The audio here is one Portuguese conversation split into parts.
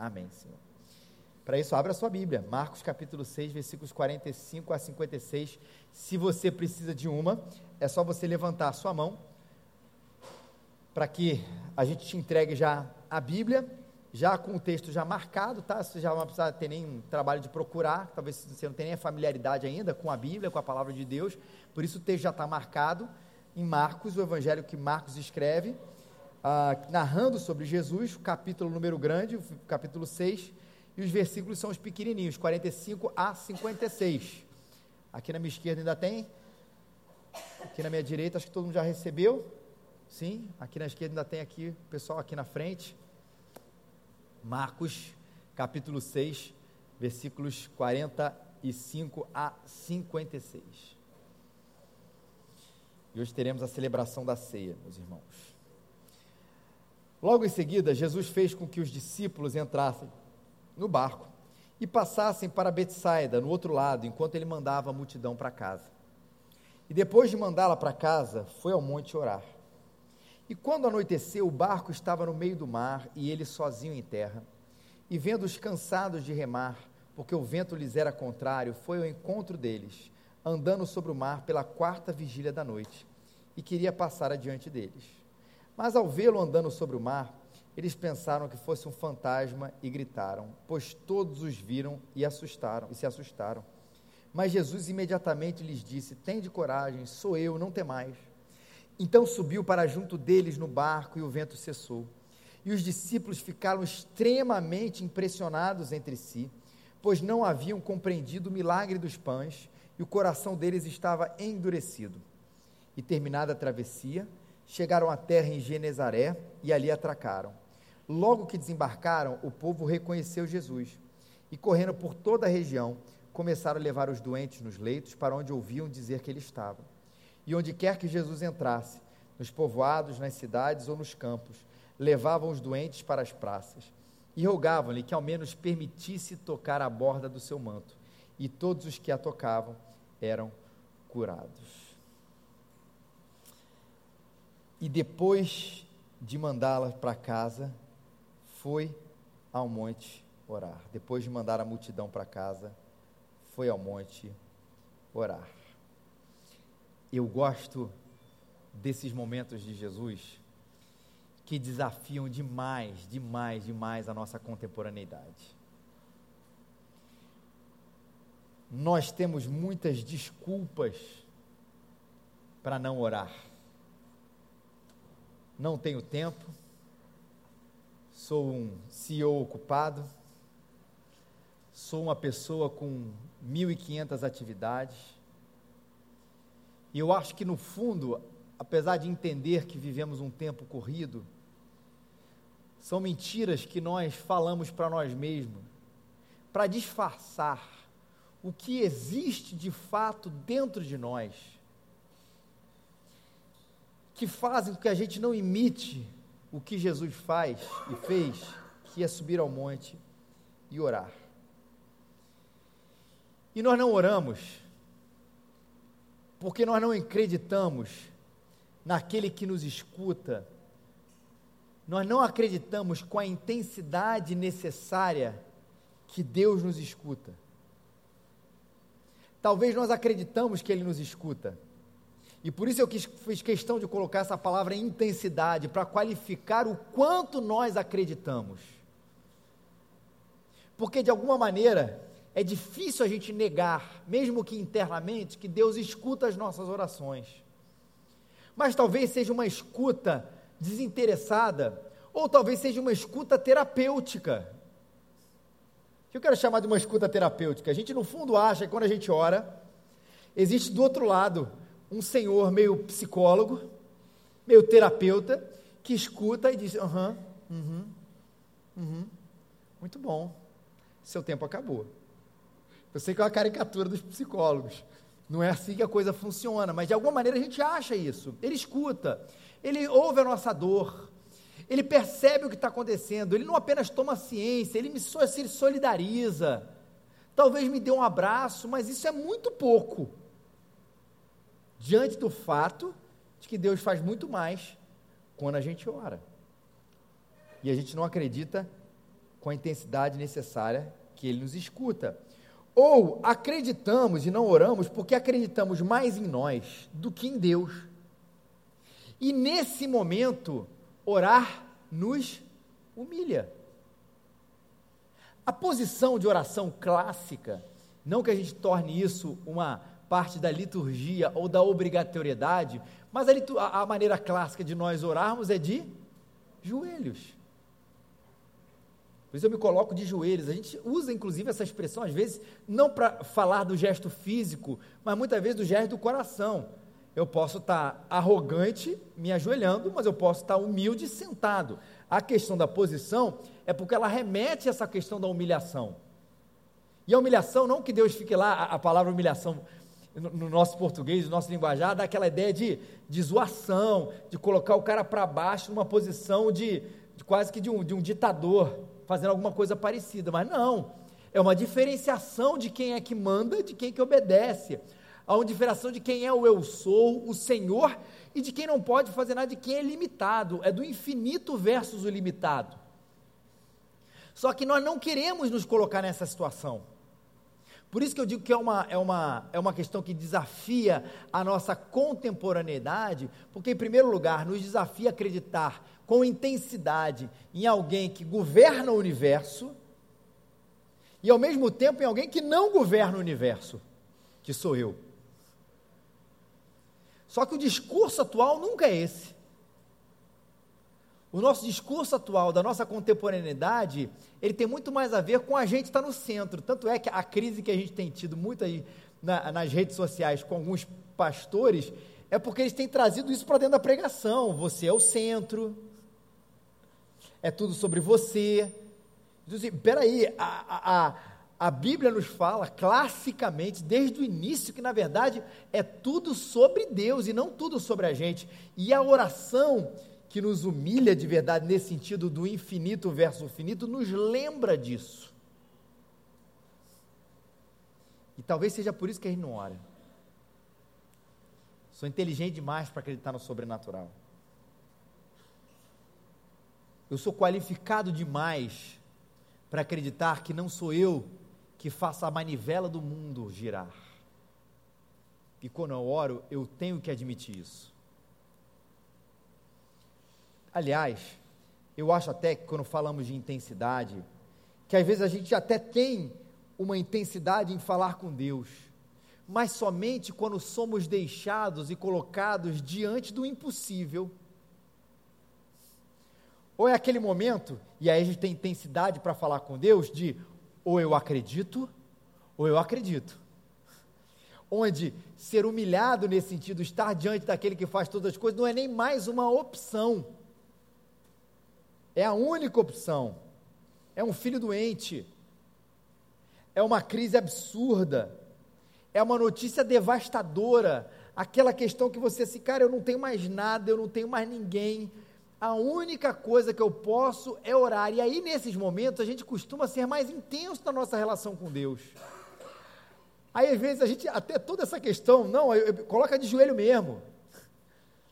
Amém, Senhor. Para isso, abra a sua Bíblia, Marcos capítulo 6, versículos 45 a 56. Se você precisa de uma, é só você levantar a sua mão para que a gente te entregue já a Bíblia, já com o texto já marcado, tá? Você já não vai precisar ter nem trabalho de procurar, talvez você não tenha nem familiaridade ainda com a Bíblia, com a palavra de Deus, por isso o texto já está marcado em Marcos, o evangelho que Marcos escreve, ah, narrando sobre Jesus, capítulo número grande, capítulo 6, e os versículos são os pequenininhos, 45 a 56. Aqui na minha esquerda ainda tem, aqui na minha direita, acho que todo mundo já recebeu, sim, aqui na esquerda ainda tem aqui, o pessoal aqui na frente, Marcos, capítulo 6, versículos 45 a 56. E hoje teremos a celebração da ceia, meus irmãos. Logo em seguida, Jesus fez com que os discípulos entrassem no barco e passassem para Betsaida, no outro lado, enquanto ele mandava a multidão para casa. E depois de mandá-la para casa, foi ao monte orar. E quando anoiteceu, o barco estava no meio do mar e ele sozinho em terra. E vendo-os cansados de remar, porque o vento lhes era contrário, foi ao encontro deles, andando sobre o mar pela quarta vigília da noite, e queria passar adiante deles. Mas ao vê-lo andando sobre o mar, eles pensaram que fosse um fantasma e gritaram, pois todos os viram e assustaram e se assustaram. Mas Jesus imediatamente lhes disse: Tende coragem, sou eu, não temais. Então subiu para junto deles no barco e o vento cessou. E os discípulos ficaram extremamente impressionados entre si, pois não haviam compreendido o milagre dos pães e o coração deles estava endurecido. E terminada a travessia, chegaram à terra em Genezaré e ali atracaram. Logo que desembarcaram, o povo reconheceu Jesus e, correndo por toda a região, começaram a levar os doentes nos leitos para onde ouviam dizer que ele estava. E onde quer que Jesus entrasse, nos povoados, nas cidades ou nos campos, levavam os doentes para as praças e rogavam-lhe que ao menos permitisse tocar a borda do seu manto. E todos os que a tocavam eram curados. E depois de mandá-la para casa, foi ao monte orar. Depois de mandar a multidão para casa, foi ao monte orar. Eu gosto desses momentos de Jesus que desafiam demais, demais, demais a nossa contemporaneidade. Nós temos muitas desculpas para não orar. Não tenho tempo, sou um CEO ocupado, sou uma pessoa com 1.500 atividades. E eu acho que no fundo, apesar de entender que vivemos um tempo corrido, são mentiras que nós falamos para nós mesmos, para disfarçar o que existe de fato dentro de nós, que fazem com que a gente não imite o que Jesus faz e fez, que é subir ao monte e orar. E nós não oramos porque nós não acreditamos naquele que nos escuta, nós não acreditamos com a intensidade necessária que Deus nos escuta. Talvez nós acreditamos que Ele nos escuta. E por isso eu quis, fiz questão de colocar essa palavra intensidade, para qualificar o quanto nós acreditamos. Porque de alguma maneira, é difícil a gente negar, mesmo que internamente, que Deus escuta as nossas orações. Mas talvez seja uma escuta desinteressada, ou talvez seja uma escuta terapêutica. O que eu quero chamar de uma escuta terapêutica? A gente, no fundo, acha que quando a gente ora, existe do outro lado um senhor meio psicólogo, meio terapeuta, que escuta e diz: aham, uhum, uhum, muito bom, seu tempo acabou. Eu sei que é uma caricatura dos psicólogos. Não é assim que a coisa funciona, mas de alguma maneira a gente acha isso. Ele escuta, ele ouve a nossa dor, ele percebe o que está acontecendo, ele não apenas toma ciência, ele me solidariza, talvez me dê um abraço, mas isso é muito pouco diante do fato de que Deus faz muito mais quando a gente ora. E a gente não acredita com a intensidade necessária que Ele nos escuta. Ou acreditamos e não oramos porque acreditamos mais em nós do que em Deus. E nesse momento, orar nos humilha. A posição de oração clássica, não que a gente torne isso uma parte da liturgia ou da obrigatoriedade, mas a, a maneira clássica de nós orarmos é de joelhos. Por isso eu me coloco de joelhos. A gente usa, inclusive, essa expressão, às vezes, não para falar do gesto físico, mas muitas vezes do gesto do coração. Eu posso estar arrogante, me ajoelhando, mas eu posso estar humilde, sentado. A questão da posição é porque ela remete a essa questão da humilhação. E a humilhação, não que Deus fique lá, a palavra humilhação no, no, nosso português, no nosso linguajar, dá aquela ideia de, de zoação, de colocar o cara para baixo numa posição de, de quase que de um, de um ditador fazendo alguma coisa parecida, mas não. É uma diferenciação de quem é que manda, de quem é que obedece. Há uma diferenciação de quem é o eu sou, o Senhor, e de quem não pode fazer nada, de quem é limitado. É do infinito versus o limitado. Só que nós não queremos nos colocar nessa situação. Por isso que eu digo que é uma, é, uma, é uma questão que desafia a nossa contemporaneidade, porque, em primeiro lugar, nos desafia a acreditar com intensidade em alguém que governa o universo e ao mesmo tempo em alguém que não governa o universo, que sou eu. Só que o discurso atual nunca é esse. O nosso discurso atual, da nossa contemporaneidade, ele tem muito mais a ver com a gente estar no centro. Tanto é que a crise que a gente tem tido muito aí na, nas redes sociais com alguns pastores, é porque eles têm trazido isso para dentro da pregação. Você é o centro, é tudo sobre você. Então, assim, peraí, a, a, a Bíblia nos fala classicamente, desde o início, que na verdade é tudo sobre Deus e não tudo sobre a gente. E a oração que nos humilha de verdade, nesse sentido do infinito versus infinito, nos lembra disso. E talvez seja por isso que a gente não ora. Sou inteligente demais para acreditar no sobrenatural. Eu sou qualificado demais para acreditar que não sou eu que faça a manivela do mundo girar. E quando eu oro, eu tenho que admitir isso. Aliás, eu acho até que quando falamos de intensidade, que às vezes a gente até tem uma intensidade em falar com Deus, mas somente quando somos deixados e colocados diante do impossível ou é aquele momento, e aí a gente tem intensidade para falar com Deus, de ou eu acredito, ou eu acredito. Onde ser humilhado nesse sentido, estar diante daquele que faz todas as coisas, não é nem mais uma opção. É a única opção. É um filho doente. É uma crise absurda. É uma notícia devastadora. Aquela questão que você assim, cara, eu não tenho mais nada, eu não tenho mais ninguém, a única coisa que eu posso é orar. E aí, nesses momentos, a gente costuma ser mais intenso na nossa relação com Deus. Aí, às vezes, a gente, até toda essa questão, não, eu, eu, coloca de joelho mesmo.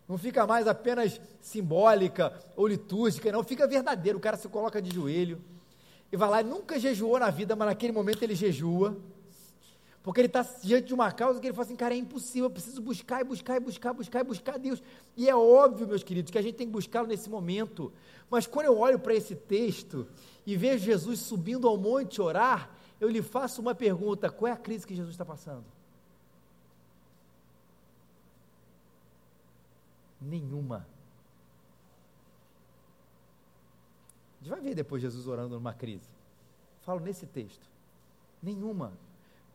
Não fica mais apenas simbólica ou litúrgica, não, fica verdadeiro. O cara se coloca de joelho e vai lá, nunca jejuou na vida, mas naquele momento ele jejua. Porque ele está diante de uma causa que ele fala assim, cara, é impossível, eu preciso buscar e buscar e buscar, buscar e buscar Deus. E é óbvio, meus queridos, que a gente tem que buscá-lo nesse momento. Mas quando eu olho para esse texto e vejo Jesus subindo ao monte orar, eu lhe faço uma pergunta: qual é a crise que Jesus está passando? Nenhuma. A gente vai ver depois Jesus orando numa crise. Falo nesse texto. Nenhuma.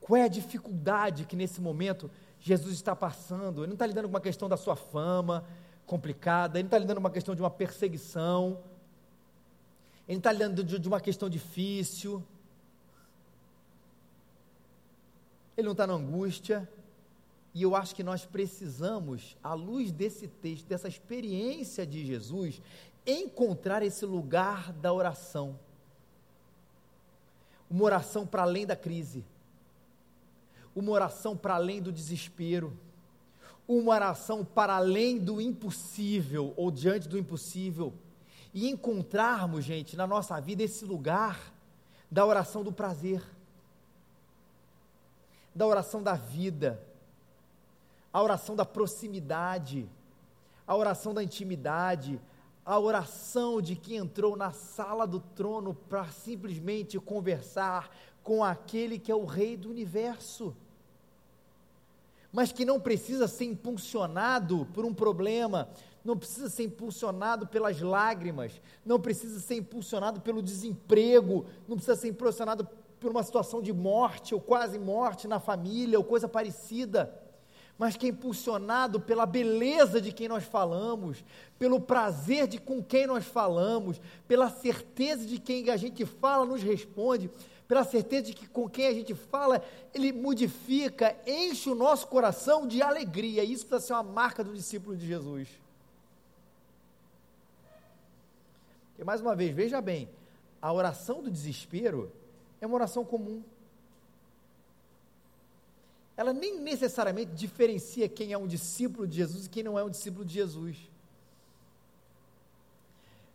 Qual é a dificuldade que nesse momento Jesus está passando? Ele não está lidando com uma questão da sua fama complicada, ele não está lidando com uma questão de uma perseguição, ele não está lidando de, de uma questão difícil, ele não está na angústia. E eu acho que nós precisamos, à luz desse texto, dessa experiência de Jesus, encontrar esse lugar da oração. Uma oração para além da crise. Uma oração para além do desespero, uma oração para além do impossível ou diante do impossível, e encontrarmos, gente, na nossa vida esse lugar da oração do prazer, da oração da vida, a oração da proximidade, a oração da intimidade, a oração de quem entrou na sala do trono para simplesmente conversar com aquele que é o Rei do universo, mas que não precisa ser impulsionado por um problema, não precisa ser impulsionado pelas lágrimas, não precisa ser impulsionado pelo desemprego, não precisa ser impulsionado por uma situação de morte ou quase morte na família ou coisa parecida mas que é impulsionado pela beleza de quem nós falamos, pelo prazer de com quem nós falamos, pela certeza de quem a gente fala nos responde, pela certeza de que com quem a gente fala, ele modifica, enche o nosso coração de alegria. Isso precisa ser uma marca do discípulo de Jesus. E mais uma vez, veja bem, a oração do desespero é uma oração comum ela nem necessariamente diferencia quem é um discípulo de Jesus e quem não é um discípulo de Jesus.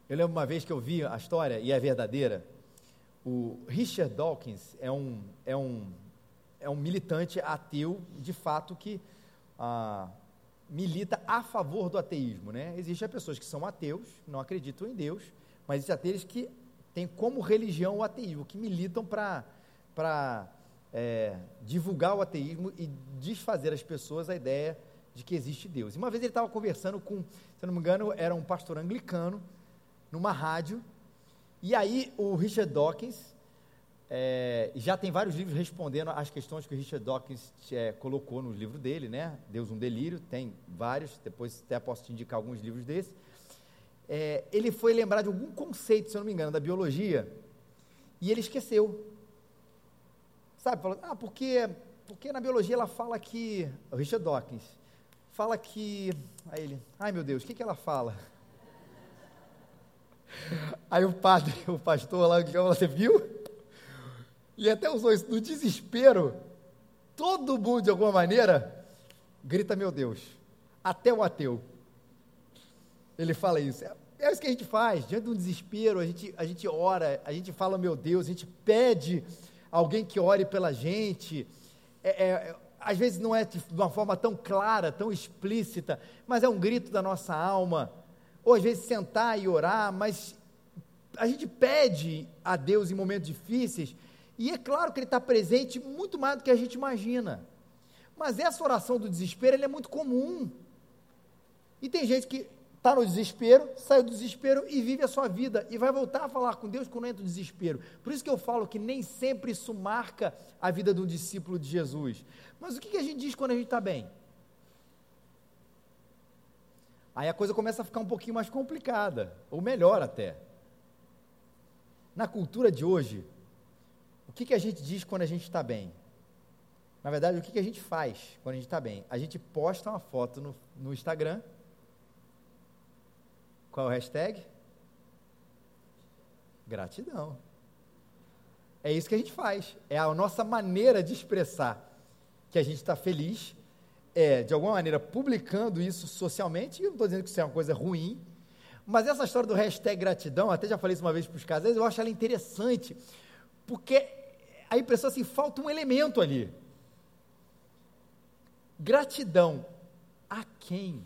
Eu lembro uma vez que eu vi a história, e é verdadeira, o Richard Dawkins é um, é um, é um militante ateu, de fato, que ah, milita a favor do ateísmo. Né? Existem pessoas que são ateus, não acreditam em Deus, mas existem aqueles que têm como religião o ateísmo, que militam para é, divulgar o ateísmo e desfazer as pessoas a ideia de que existe Deus. E uma vez ele estava conversando com, se não me engano, era um pastor anglicano, numa rádio, e aí o Richard Dawkins, é, já tem vários livros respondendo às questões que o Richard Dawkins é, colocou no livro dele, né? Deus um Delírio, tem vários, depois até posso te indicar alguns livros desses. É, ele foi lembrar de algum conceito, se eu não me engano, da biologia, e ele esqueceu. Sabe, falando, ah, porque, porque na biologia ela fala que, o Richard Dawkins, fala que, aí ele, ai meu Deus, o que, que ela fala? Aí o padre, o pastor lá, você viu? E até usou isso no desespero, todo mundo de alguma maneira grita, meu Deus, até o ateu. Ele fala isso. É, é isso que a gente faz, diante de um desespero, a gente, a gente ora, a gente fala, meu Deus, a gente pede alguém que ore pela gente. É, é, às vezes não é de uma forma tão clara, tão explícita, mas é um grito da nossa alma. Ou às vezes sentar e orar, mas a gente pede a Deus em momentos difíceis, e é claro que Ele está presente muito mais do que a gente imagina. Mas essa oração do desespero é muito comum. E tem gente que está no desespero, saiu do desespero e vive a sua vida. E vai voltar a falar com Deus quando entra no desespero. Por isso que eu falo que nem sempre isso marca a vida de um discípulo de Jesus. Mas o que, que a gente diz quando a gente está bem? Aí a coisa começa a ficar um pouquinho mais complicada, ou melhor até. Na cultura de hoje, o que, que a gente diz quando a gente está bem? Na verdade, o que, que a gente faz quando a gente está bem? A gente posta uma foto no, no Instagram qual é o hashtag? Gratidão. É isso que a gente faz. É a nossa maneira de expressar que a gente está feliz, é, de alguma maneira, publicando isso socialmente. E eu não estou dizendo que isso é uma coisa ruim, mas essa história do hashtag gratidão, até já falei isso uma vez para os casais, eu acho ela interessante, porque a impressão assim, falta um elemento ali. Gratidão a quem?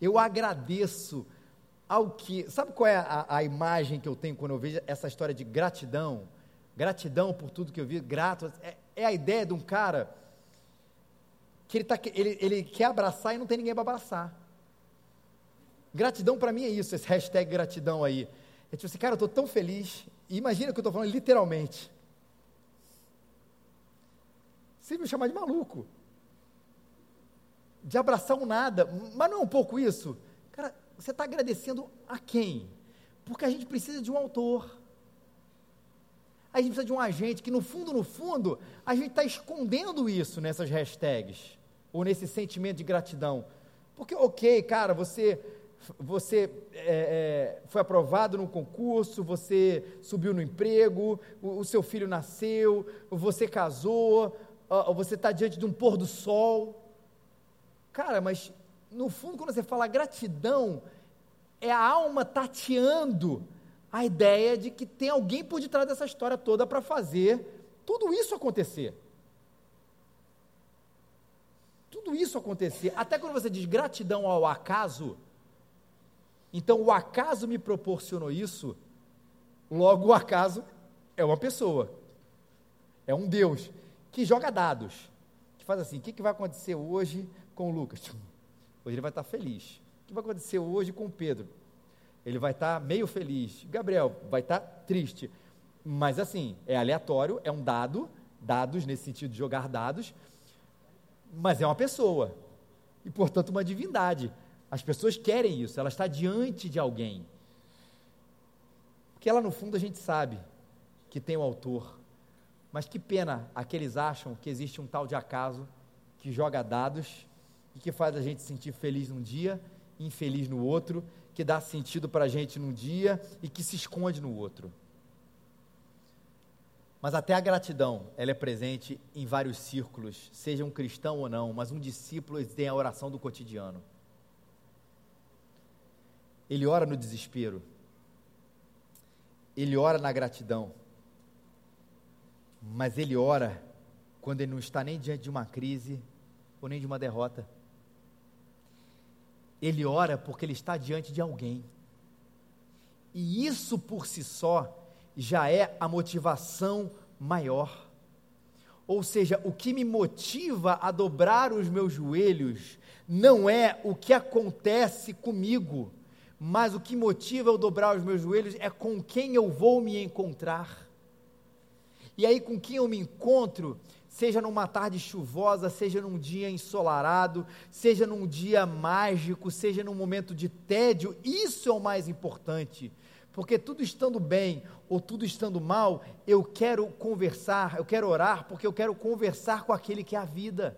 Eu agradeço ao que. Sabe qual é a, a, imagem que eu tenho quando eu vejo essa história de gratidão? Gratidão por tudo que eu vi, grato. É, é a ideia de um cara que ele, tá, ele, ele quer abraçar e não tem ninguém para abraçar. Gratidão para mim é isso, esse hashtag gratidão aí. É tipo assim, cara, eu estou tão feliz. E imagina que eu estou falando literalmente. Você me chamar de maluco de abraçar um nada, mas não é um pouco isso? Cara, você está agradecendo a quem? Porque a gente precisa de um autor. A gente precisa de um agente que, no fundo, no fundo, a gente está escondendo isso nessas hashtags, ou nesse sentimento de gratidão. Porque, ok, cara, você, você é, é, foi aprovado num concurso, você subiu no emprego, o, o seu filho nasceu, você casou, você está diante de um pôr do sol. Cara, mas no fundo, quando você fala gratidão, é a alma tateando a ideia de que tem alguém por detrás dessa história toda para fazer tudo isso acontecer. Tudo isso acontecer. Até quando você diz gratidão ao acaso, então o acaso me proporcionou isso, logo o acaso é uma pessoa, é um Deus que joga dados, que faz assim: o que, que vai acontecer hoje com Lucas? Hoje ele vai estar feliz. O que vai acontecer hoje com Pedro? Ele vai estar meio feliz. Gabriel vai estar triste. Mas assim, é aleatório, é um dado, dados nesse sentido de jogar dados, mas é uma pessoa. E portanto uma divindade. As pessoas querem isso, ela está diante de alguém. Porque lá no fundo a gente sabe que tem o autor. Mas que pena aqueles acham que existe um tal de acaso que joga dados que faz a gente sentir feliz num dia, infeliz no outro, que dá sentido para a gente num dia e que se esconde no outro. Mas até a gratidão, ela é presente em vários círculos, seja um cristão ou não, mas um discípulo tem a oração do cotidiano. Ele ora no desespero. Ele ora na gratidão. Mas ele ora quando ele não está nem diante de uma crise ou nem de uma derrota. Ele ora porque ele está diante de alguém. E isso por si só já é a motivação maior. Ou seja, o que me motiva a dobrar os meus joelhos não é o que acontece comigo, mas o que motiva eu dobrar os meus joelhos é com quem eu vou me encontrar. E aí, com quem eu me encontro, seja numa tarde chuvosa, seja num dia ensolarado, seja num dia mágico, seja num momento de tédio, isso é o mais importante. Porque tudo estando bem ou tudo estando mal, eu quero conversar, eu quero orar, porque eu quero conversar com aquele que é a vida.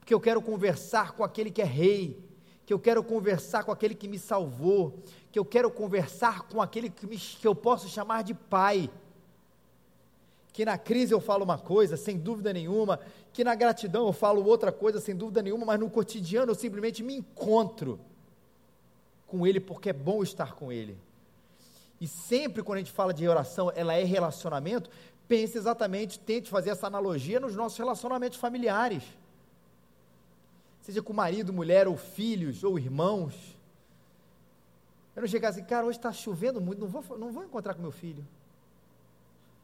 Porque eu quero conversar com aquele que é rei, que eu quero conversar com aquele que me salvou, que eu quero conversar com aquele que, me, que eu posso chamar de pai que na crise eu falo uma coisa, sem dúvida nenhuma, que na gratidão eu falo outra coisa, sem dúvida nenhuma, mas no cotidiano eu simplesmente me encontro com Ele porque é bom estar com Ele. E sempre quando a gente fala de oração, ela é relacionamento, pense exatamente, tente fazer essa analogia nos nossos relacionamentos familiares. Seja com marido, mulher, ou filhos, ou irmãos. Eu não chegar assim, cara, hoje está chovendo muito, não vou, não vou encontrar com meu filho.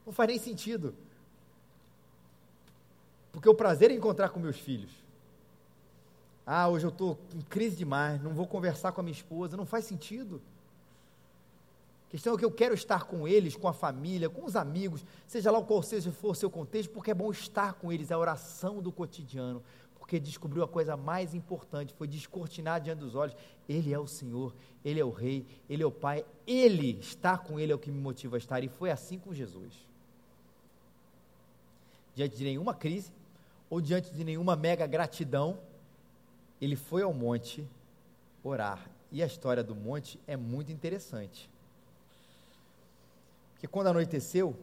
Não faz nem sentido. Porque o prazer é encontrar com meus filhos. Ah, hoje eu estou em crise demais, não vou conversar com a minha esposa, não faz sentido. A questão é que eu quero estar com eles, com a família, com os amigos, seja lá qual seja for o seu contexto, porque é bom estar com eles, é a oração do cotidiano, porque descobriu a coisa mais importante, foi descortinar diante dos olhos, Ele é o Senhor, Ele é o Rei, Ele é o Pai, Ele, estar com Ele é o que me motiva a estar, e foi assim com Jesus diante de nenhuma crise ou diante de nenhuma mega gratidão, ele foi ao monte orar. E a história do monte é muito interessante. Porque quando anoiteceu,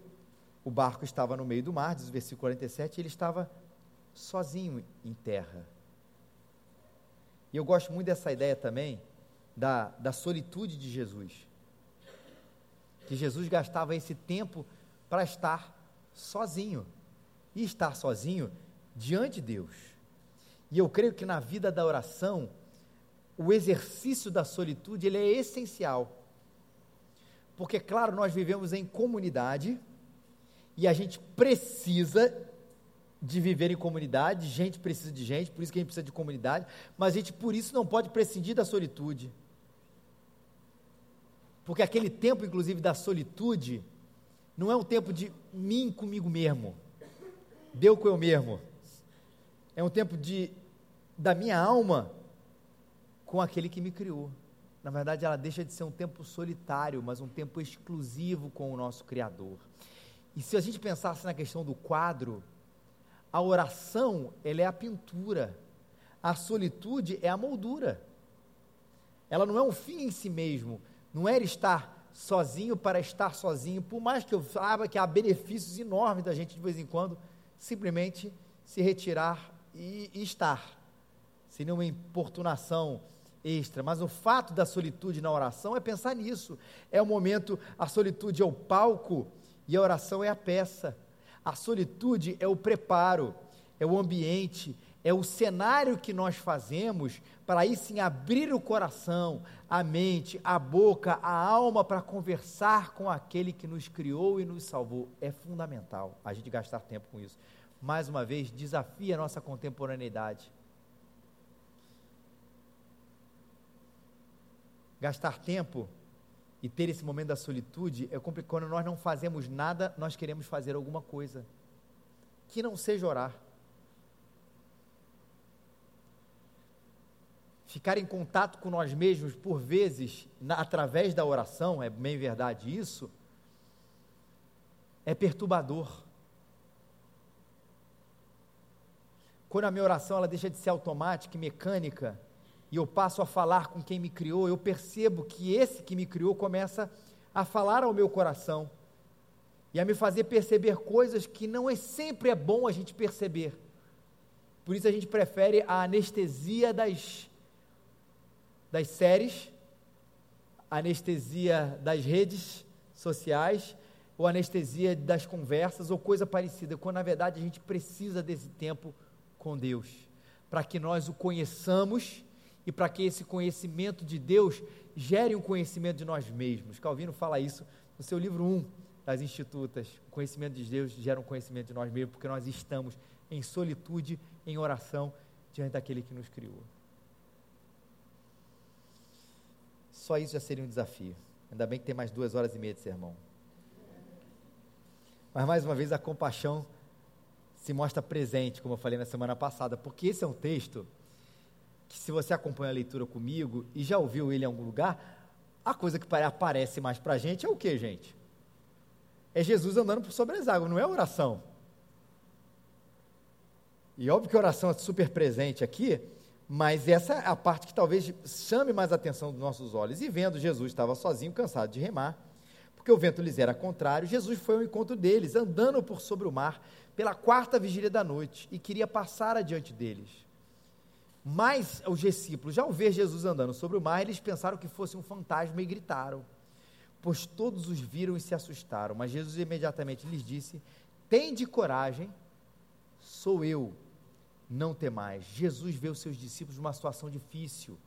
o barco estava no meio do mar, diz o versículo 47, e ele estava sozinho em terra. E eu gosto muito dessa ideia também da, da solitude de Jesus. Que Jesus gastava esse tempo para estar sozinho e estar sozinho diante de Deus. E eu creio que na vida da oração, o exercício da solitude ele é essencial. Porque, claro, nós vivemos em comunidade e a gente precisa de viver em comunidade, gente precisa de gente, por isso que a gente precisa de comunidade, mas a gente por isso não pode prescindir da solitude. Porque aquele tempo, inclusive, da solitude, não é um tempo de mim comigo mesmo deu com eu mesmo. É um tempo de da minha alma com aquele que me criou. Na verdade, ela deixa de ser um tempo solitário, mas um tempo exclusivo com o nosso Criador. E se a gente pensasse na questão do quadro, a oração, ela é a pintura. A solitude é a moldura. Ela não é um fim em si mesmo, não é estar sozinho para estar sozinho, por mais que eu saiba que há benefícios enormes da gente de vez em quando simplesmente se retirar e, e estar, sem nenhuma importunação extra, mas o fato da solitude na oração é pensar nisso. É o momento, a solitude é o palco e a oração é a peça. A solitude é o preparo, é o ambiente, é o cenário que nós fazemos para aí sim abrir o coração, a mente, a boca, a alma para conversar com aquele que nos criou e nos salvou. É fundamental a gente gastar tempo com isso. Mais uma vez, desafia a nossa contemporaneidade. Gastar tempo e ter esse momento da solitude é complicado. Quando nós não fazemos nada, nós queremos fazer alguma coisa. Que não seja orar. Ficar em contato com nós mesmos, por vezes, na, através da oração, é bem verdade isso, é perturbador. Quando a minha oração ela deixa de ser automática e mecânica, e eu passo a falar com quem me criou, eu percebo que esse que me criou começa a falar ao meu coração e a me fazer perceber coisas que não é sempre é bom a gente perceber. Por isso a gente prefere a anestesia das, das séries, anestesia das redes sociais, ou anestesia das conversas, ou coisa parecida, quando na verdade a gente precisa desse tempo com Deus, para que nós o conheçamos e para que esse conhecimento de Deus gere um conhecimento de nós mesmos. Calvino fala isso no seu livro 1 das Institutas. O conhecimento de Deus gera um conhecimento de nós mesmos, porque nós estamos em solitude, em oração, diante daquele que nos criou. Só isso já seria um desafio. Ainda bem que tem mais duas horas e meia de sermão. Mas mais uma vez a compaixão se mostra presente, como eu falei na semana passada, porque esse é um texto que se você acompanha a leitura comigo e já ouviu ele em algum lugar, a coisa que aparece mais para a gente é o que, gente? É Jesus andando por sobre as águas, não é oração. E óbvio que a oração é super presente aqui, mas essa é a parte que talvez chame mais a atenção dos nossos olhos. E vendo Jesus estava sozinho, cansado de remar, porque o vento lhes era contrário, Jesus foi ao encontro deles, andando por sobre o mar, pela quarta vigília da noite, e queria passar adiante deles. Mas os discípulos, ao ver Jesus andando sobre o mar, eles pensaram que fosse um fantasma e gritaram, pois todos os viram e se assustaram. Mas Jesus imediatamente lhes disse: Tende coragem, sou eu, não temais. Jesus vê os seus discípulos numa situação difícil.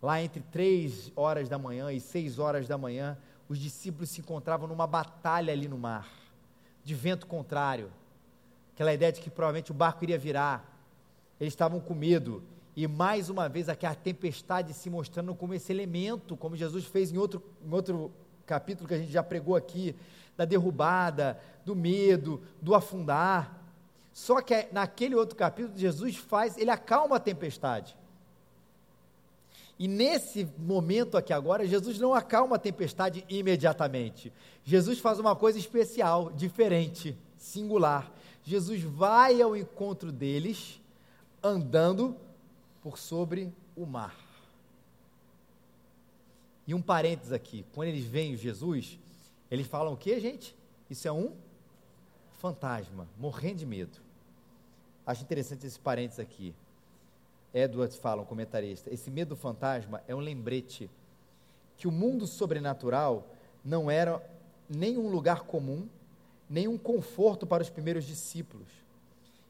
Lá entre três horas da manhã e seis horas da manhã, os discípulos se encontravam numa batalha ali no mar, de vento contrário. Aquela ideia de que provavelmente o barco iria virar eles estavam com medo. E mais uma vez aqui a tempestade se mostrando como esse elemento, como Jesus fez em outro, em outro capítulo que a gente já pregou aqui, da derrubada, do medo, do afundar. Só que naquele outro capítulo, Jesus faz, ele acalma a tempestade. E nesse momento aqui agora, Jesus não acalma a tempestade imediatamente. Jesus faz uma coisa especial, diferente, singular. Jesus vai ao encontro deles andando por sobre o mar. E um parênteses aqui, quando eles veem Jesus, eles falam o que, gente? Isso é um fantasma, morrendo de medo. Acho interessante esse parênteses aqui. Edward fala, um comentarista, esse medo do fantasma é um lembrete que o mundo sobrenatural não era nem um lugar comum, nem um conforto para os primeiros discípulos.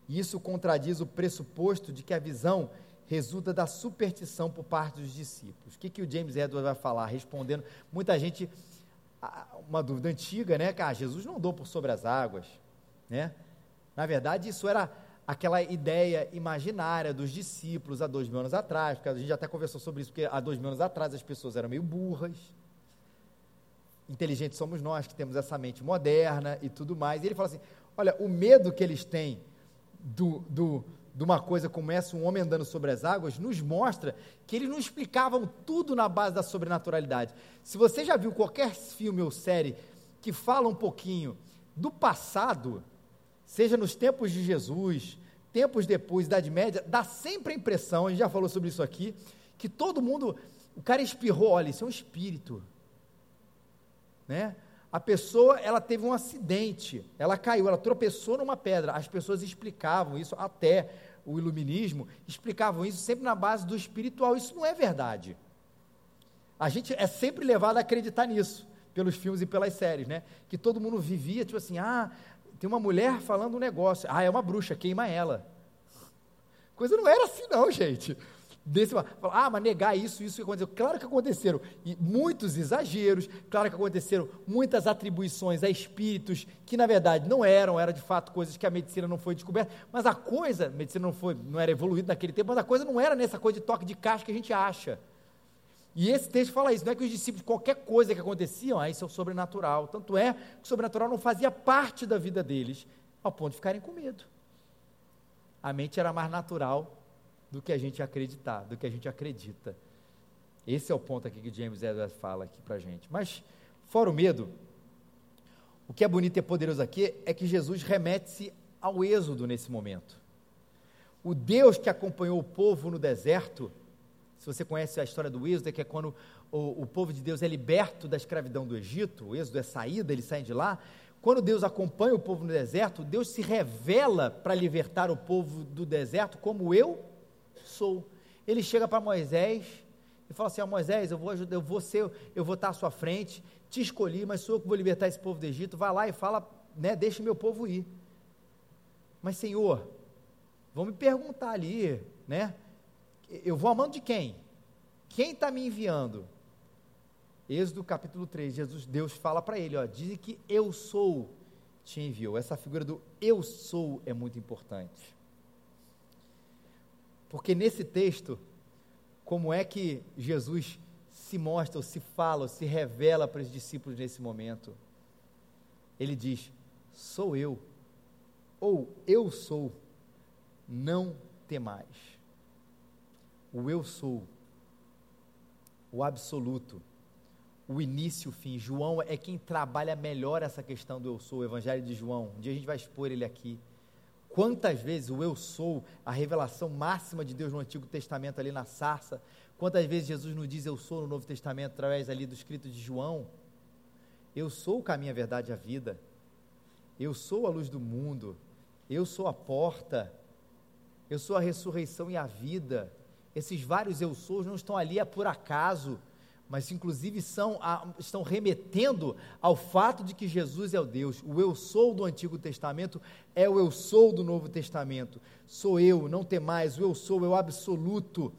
E isso contradiz o pressuposto de que a visão resulta da superstição por parte dos discípulos. O que, que o James Edwards vai falar? Respondendo, muita gente, uma dúvida antiga, né? Que ah, Jesus não andou por sobre as águas, né? Na verdade, isso era aquela ideia imaginária dos discípulos há dois mil anos atrás, porque a gente até conversou sobre isso, porque há dois mil anos atrás as pessoas eram meio burras, inteligentes somos nós que temos essa mente moderna e tudo mais. E ele fala assim: olha, o medo que eles têm do, do, de uma coisa como essa, um homem andando sobre as águas, nos mostra que eles não explicavam tudo na base da sobrenaturalidade. Se você já viu qualquer filme ou série que fala um pouquinho do passado, seja nos tempos de Jesus, tempos depois, Idade Média, dá sempre a impressão, a gente já falou sobre isso aqui, que todo mundo, o cara espirrou, olha, isso é um espírito, né? a pessoa ela teve um acidente, ela caiu, ela tropeçou numa pedra. As pessoas explicavam isso até o iluminismo, explicavam isso sempre na base do espiritual. Isso não é verdade. A gente é sempre levado a acreditar nisso, pelos filmes e pelas séries, né? Que todo mundo vivia, tipo assim, ah, tem uma mulher falando um negócio, ah, é uma bruxa, queima ela. Coisa não era assim, não, gente desse ah, mas negar isso, isso que aconteceu. Claro que aconteceram e muitos exageros, claro que aconteceram muitas atribuições a espíritos que na verdade não eram, eram de fato coisas que a medicina não foi descoberta, mas a coisa, a medicina não foi, não era evoluída naquele tempo, mas a coisa não era nessa coisa de toque de caixa que a gente acha. E esse texto fala isso, não é que os discípulos, qualquer coisa que acontecia, ah, isso é o sobrenatural. Tanto é que o sobrenatural não fazia parte da vida deles, ao ponto de ficarem com medo. A mente era mais natural do que a gente acreditar, do que a gente acredita. Esse é o ponto aqui que James Edwards fala aqui para a gente. Mas, fora o medo, o que é bonito e poderoso aqui é que Jesus remete-se ao êxodo nesse momento. O Deus que acompanhou o povo no deserto, se você conhece a história do êxodo, é que é quando o, o povo de Deus é liberto da escravidão do Egito, o êxodo é saída, eles saem de lá. Quando Deus acompanha o povo no deserto, Deus se revela para libertar o povo do deserto como eu sou. Ele chega para Moisés e fala assim: ah, Moisés, eu vou ajudar, eu vou ser, eu vou estar à sua frente, te escolhi, mas sou eu que vou libertar esse povo do Egito. Vai lá e fala, né, deixa meu povo ir. Mas Senhor, vão me perguntar ali, né? Eu vou amando de quem? Quem está me enviando? Êxodo capítulo 3, Jesus, Deus fala para ele, ó, diz que eu sou te enviou. Essa figura do eu sou é muito importante. Porque nesse texto, como é que Jesus se mostra, ou se fala, ou se revela para os discípulos nesse momento? Ele diz: Sou eu, ou eu sou, não temais. O eu sou, o absoluto, o início o fim. João é quem trabalha melhor essa questão do eu sou, o Evangelho de João. Um dia a gente vai expor ele aqui. Quantas vezes o eu sou, a revelação máxima de Deus no Antigo Testamento ali na sarça, quantas vezes Jesus nos diz eu sou no Novo Testamento através ali do escrito de João? Eu sou o caminho, a verdade e a vida. Eu sou a luz do mundo. Eu sou a porta. Eu sou a ressurreição e a vida. Esses vários eu sou não estão ali é por acaso mas inclusive são, estão remetendo ao fato de que Jesus é o Deus. O eu sou do Antigo Testamento é o eu sou do Novo Testamento. Sou eu, não tem mais, o eu sou é o absoluto,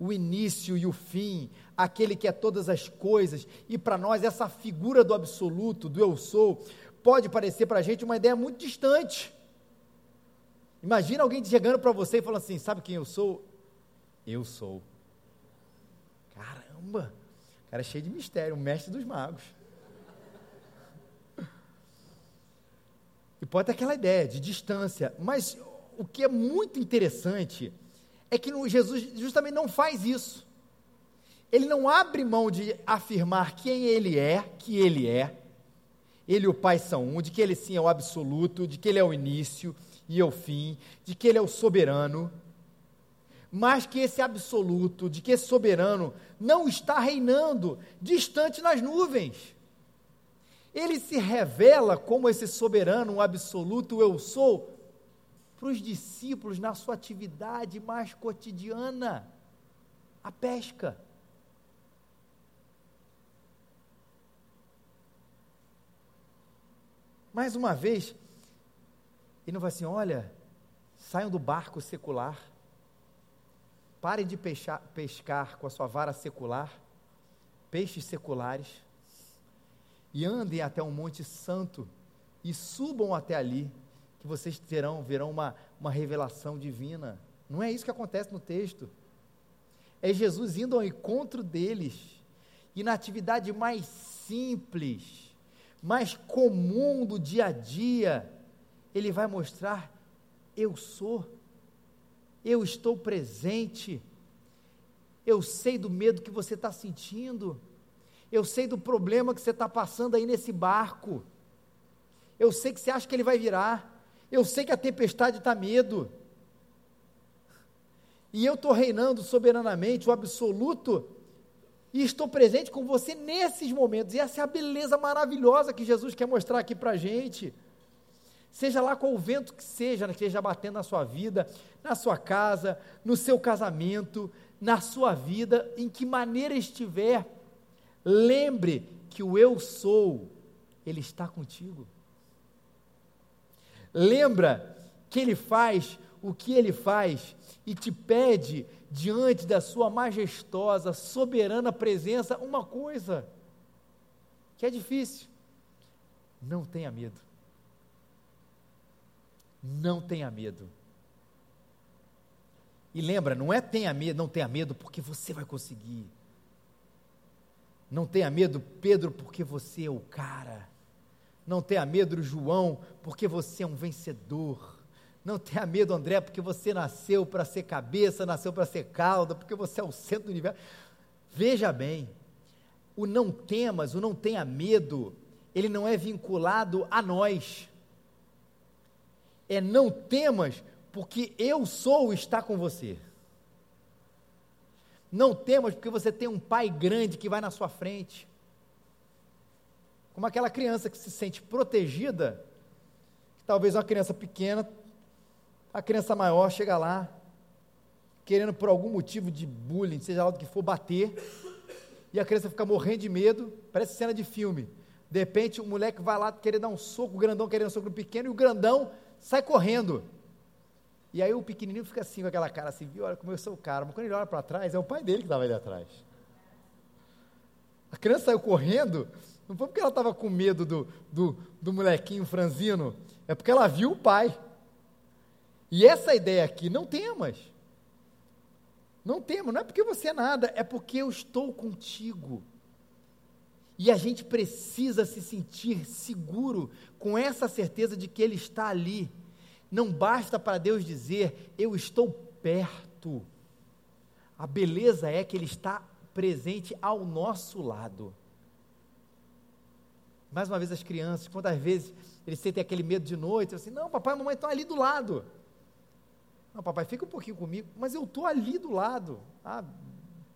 o início e o fim, aquele que é todas as coisas. E para nós, essa figura do absoluto, do eu sou, pode parecer para a gente uma ideia muito distante. Imagina alguém chegando para você e falando assim: Sabe quem eu sou? Eu sou. Caramba! Era cheio de mistério, o mestre dos magos. E pode ter aquela ideia de distância, mas o que é muito interessante é que Jesus justamente não faz isso. Ele não abre mão de afirmar quem ele é, que ele é. Ele e o Pai são um, de que ele sim é o absoluto, de que ele é o início e é o fim, de que ele é o soberano mas que esse absoluto, de que esse soberano não está reinando distante nas nuvens. Ele se revela como esse soberano, um absoluto eu sou, para os discípulos na sua atividade mais cotidiana, a pesca. Mais uma vez, ele não vai assim: olha, saiam do barco secular Parem de pescar, pescar com a sua vara secular, peixes seculares, e andem até um monte santo e subam até ali, que vocês terão, verão uma, uma revelação divina. Não é isso que acontece no texto. É Jesus indo ao encontro deles, e na atividade mais simples, mais comum do dia a dia, ele vai mostrar: eu sou eu estou presente, eu sei do medo que você está sentindo, eu sei do problema que você está passando aí nesse barco, eu sei que você acha que ele vai virar, eu sei que a tempestade está medo, e eu estou reinando soberanamente, o absoluto, e estou presente com você nesses momentos, e essa é a beleza maravilhosa que Jesus quer mostrar aqui para a gente. Seja lá qual o vento que seja, que esteja batendo na sua vida, na sua casa, no seu casamento, na sua vida, em que maneira estiver, lembre que o eu sou, ele está contigo. Lembra que ele faz o que ele faz e te pede diante da sua majestosa, soberana presença uma coisa que é difícil. Não tenha medo. Não tenha medo. E lembra, não é tenha medo, não tenha medo porque você vai conseguir. Não tenha medo, Pedro, porque você é o cara. Não tenha medo, João, porque você é um vencedor. Não tenha medo, André, porque você nasceu para ser cabeça, nasceu para ser cauda, porque você é o centro do universo. Veja bem, o não temas, o não tenha medo, ele não é vinculado a nós. É não temas, porque eu sou está com você. Não temas, porque você tem um pai grande que vai na sua frente. Como aquela criança que se sente protegida, que talvez uma criança pequena, a criança maior chega lá, querendo por algum motivo de bullying, seja lá do que for, bater, e a criança fica morrendo de medo, parece cena de filme. De repente, o moleque vai lá querer dar um soco, o grandão querendo um soco no pequeno, e o grandão sai correndo. E aí o pequenininho fica assim, com aquela cara assim, viu, olha como eu sou o cara. Mas quando ele olha para trás, é o pai dele que estava ali atrás. A criança saiu correndo, não foi porque ela estava com medo do, do, do molequinho franzino, é porque ela viu o pai. E essa ideia aqui, não temas. Não temas, não é porque você é nada, é porque eu estou contigo. E a gente precisa se sentir seguro com essa certeza de que Ele está ali. Não basta para Deus dizer, eu estou perto. A beleza é que Ele está presente ao nosso lado. Mais uma vez, as crianças, quantas vezes eles sentem aquele medo de noite, assim, não, papai e mamãe estão ali do lado. Não, papai, fica um pouquinho comigo, mas eu estou ali do lado, a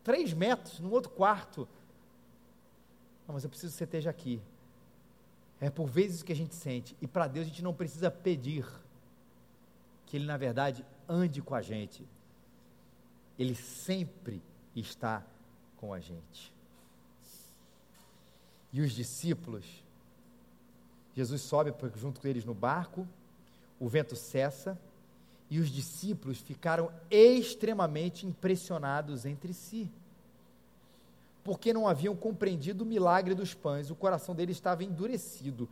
três metros, no outro quarto. Não, mas eu preciso que você esteja aqui. É por vezes que a gente sente, e para Deus a gente não precisa pedir que Ele, na verdade, ande com a gente. Ele sempre está com a gente. E os discípulos, Jesus sobe junto com eles no barco, o vento cessa, e os discípulos ficaram extremamente impressionados entre si porque não haviam compreendido o milagre dos pães, o coração deles estava endurecido.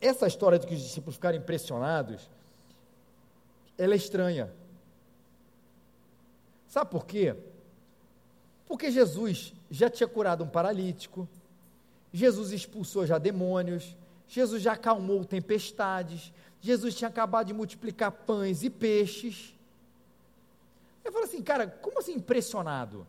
Essa história de que os discípulos ficaram impressionados, ela é estranha. Sabe por quê? Porque Jesus já tinha curado um paralítico, Jesus expulsou já demônios, Jesus já acalmou tempestades, Jesus tinha acabado de multiplicar pães e peixes. Eu falo assim, cara, como assim impressionado?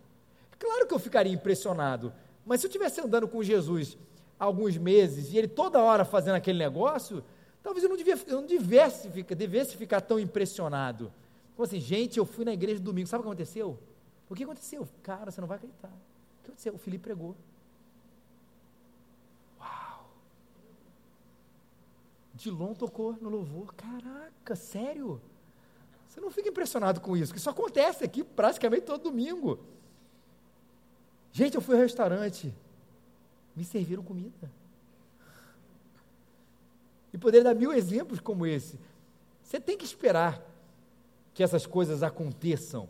Claro que eu ficaria impressionado, mas se eu estivesse andando com Jesus há alguns meses e ele toda hora fazendo aquele negócio, talvez eu não, devia, eu não devesse, devesse ficar tão impressionado. Como assim, gente, eu fui na igreja domingo, sabe o que aconteceu? O que aconteceu? Cara, você não vai acreditar. O que aconteceu? O Felipe pregou. Uau! Dilon tocou no louvor. Caraca, sério? Você não fica impressionado com isso, que isso acontece aqui praticamente todo domingo. Gente, eu fui ao restaurante, me serviram comida. E poderia dar mil exemplos como esse. Você tem que esperar que essas coisas aconteçam.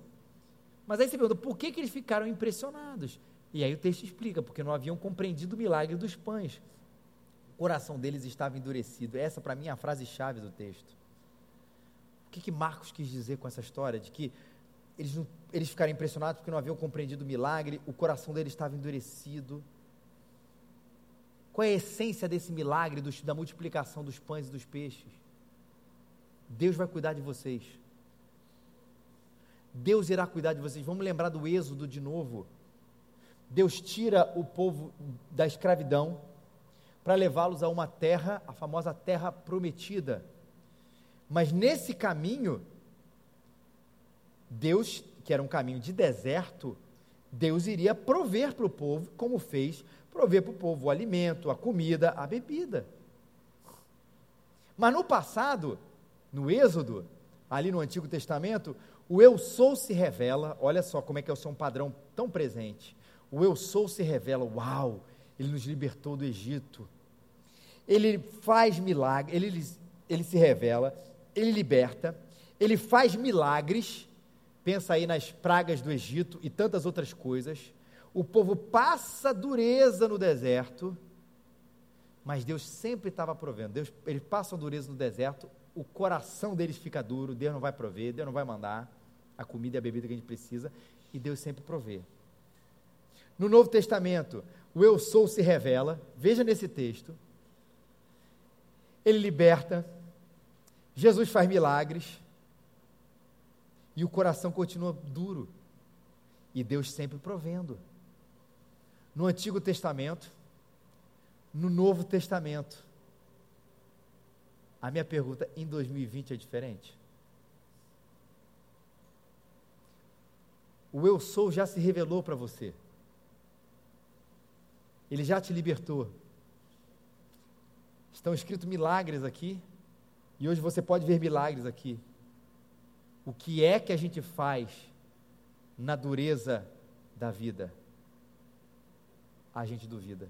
Mas aí você pergunta, por que, que eles ficaram impressionados? E aí o texto explica, porque não haviam compreendido o milagre dos pães. O coração deles estava endurecido. Essa, para mim, é a frase-chave do texto. O que, que Marcos quis dizer com essa história? De que eles, eles ficaram impressionados porque não haviam compreendido o milagre, o coração deles estava endurecido. Qual é a essência desse milagre dos, da multiplicação dos pães e dos peixes? Deus vai cuidar de vocês. Deus irá cuidar de vocês. Vamos lembrar do Êxodo de novo. Deus tira o povo da escravidão para levá-los a uma terra, a famosa terra prometida. Mas nesse caminho, Deus, que era um caminho de deserto, Deus iria prover para o povo, como fez, prover para o povo o alimento, a comida, a bebida. Mas no passado, No Êxodo, ali no Antigo Testamento, o eu sou se revela, olha só como é que é o seu padrão tão presente. O eu sou se revela, uau, ele nos libertou do Egito. Ele faz milagres, ele, ele se revela, ele liberta, ele faz milagres. Pensa aí nas pragas do Egito e tantas outras coisas. O povo passa dureza no deserto, mas Deus sempre estava provendo. Deus, eles passam dureza no deserto, o coração deles fica duro, Deus não vai prover, Deus não vai mandar a comida e a bebida que a gente precisa, e Deus sempre provê. No Novo Testamento, o eu sou se revela, veja nesse texto. Ele liberta, Jesus faz milagres, e o coração continua duro, e Deus sempre provendo. No Antigo Testamento, no Novo Testamento, a minha pergunta, em 2020 é diferente? O eu sou já se revelou para você. Ele já te libertou. Estão escritos milagres aqui, e hoje você pode ver milagres aqui. O que é que a gente faz na dureza da vida? A gente duvida.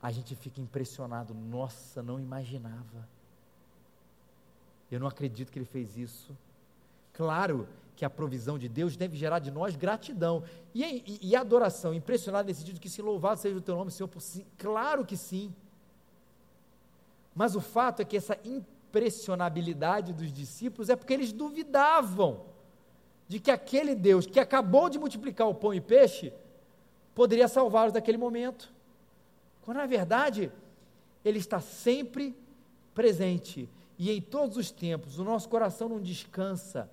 A gente fica impressionado. Nossa, não imaginava. Eu não acredito que ele fez isso. Claro que a provisão de Deus deve gerar de nós gratidão. E, e, e adoração, impressionado nesse sentido que se louvado seja o teu nome, Senhor, por si. Claro que sim. Mas o fato é que essa impressionabilidade dos discípulos é porque eles duvidavam de que aquele Deus que acabou de multiplicar o pão e peixe poderia salvá-los daquele momento. Quando na verdade ele está sempre presente e em todos os tempos, o nosso coração não descansa,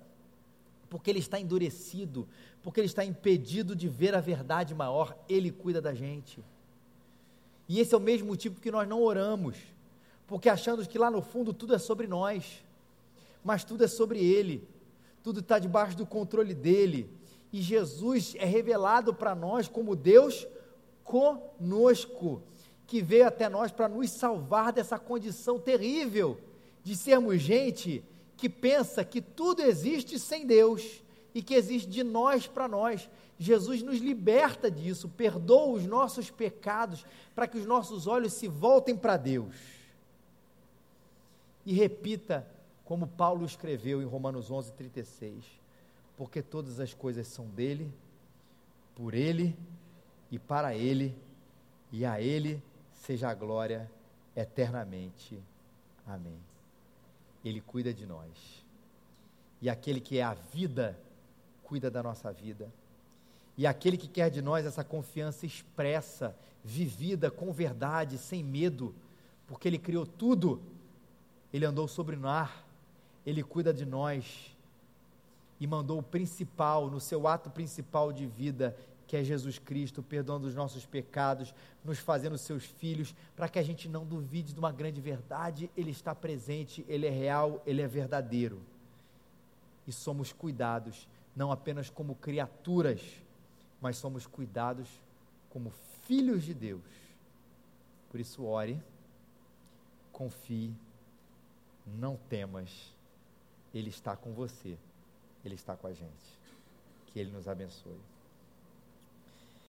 porque ele está endurecido, porque ele está impedido de ver a verdade maior, ele cuida da gente. E esse é o mesmo motivo que nós não oramos, porque achamos que lá no fundo tudo é sobre nós, mas tudo é sobre ele, tudo está debaixo do controle dele, e Jesus é revelado para nós como Deus conosco, que veio até nós para nos salvar dessa condição terrível de sermos gente que pensa que tudo existe sem Deus e que existe de nós para nós. Jesus nos liberta disso, perdoa os nossos pecados para que os nossos olhos se voltem para Deus. E repita como Paulo escreveu em Romanos 11:36, porque todas as coisas são dele, por ele e para ele, e a ele seja a glória eternamente. Amém. Ele cuida de nós. E aquele que é a vida, cuida da nossa vida. E aquele que quer de nós essa confiança expressa, vivida com verdade, sem medo, porque Ele criou tudo, Ele andou sobre o mar, Ele cuida de nós e mandou o principal, no seu ato principal de vida, que é Jesus Cristo, perdoando os nossos pecados, nos fazendo seus filhos, para que a gente não duvide de uma grande verdade, Ele está presente, Ele é real, Ele é verdadeiro. E somos cuidados, não apenas como criaturas, mas somos cuidados como filhos de Deus. Por isso, ore, confie, não temas, Ele está com você, Ele está com a gente. Que Ele nos abençoe.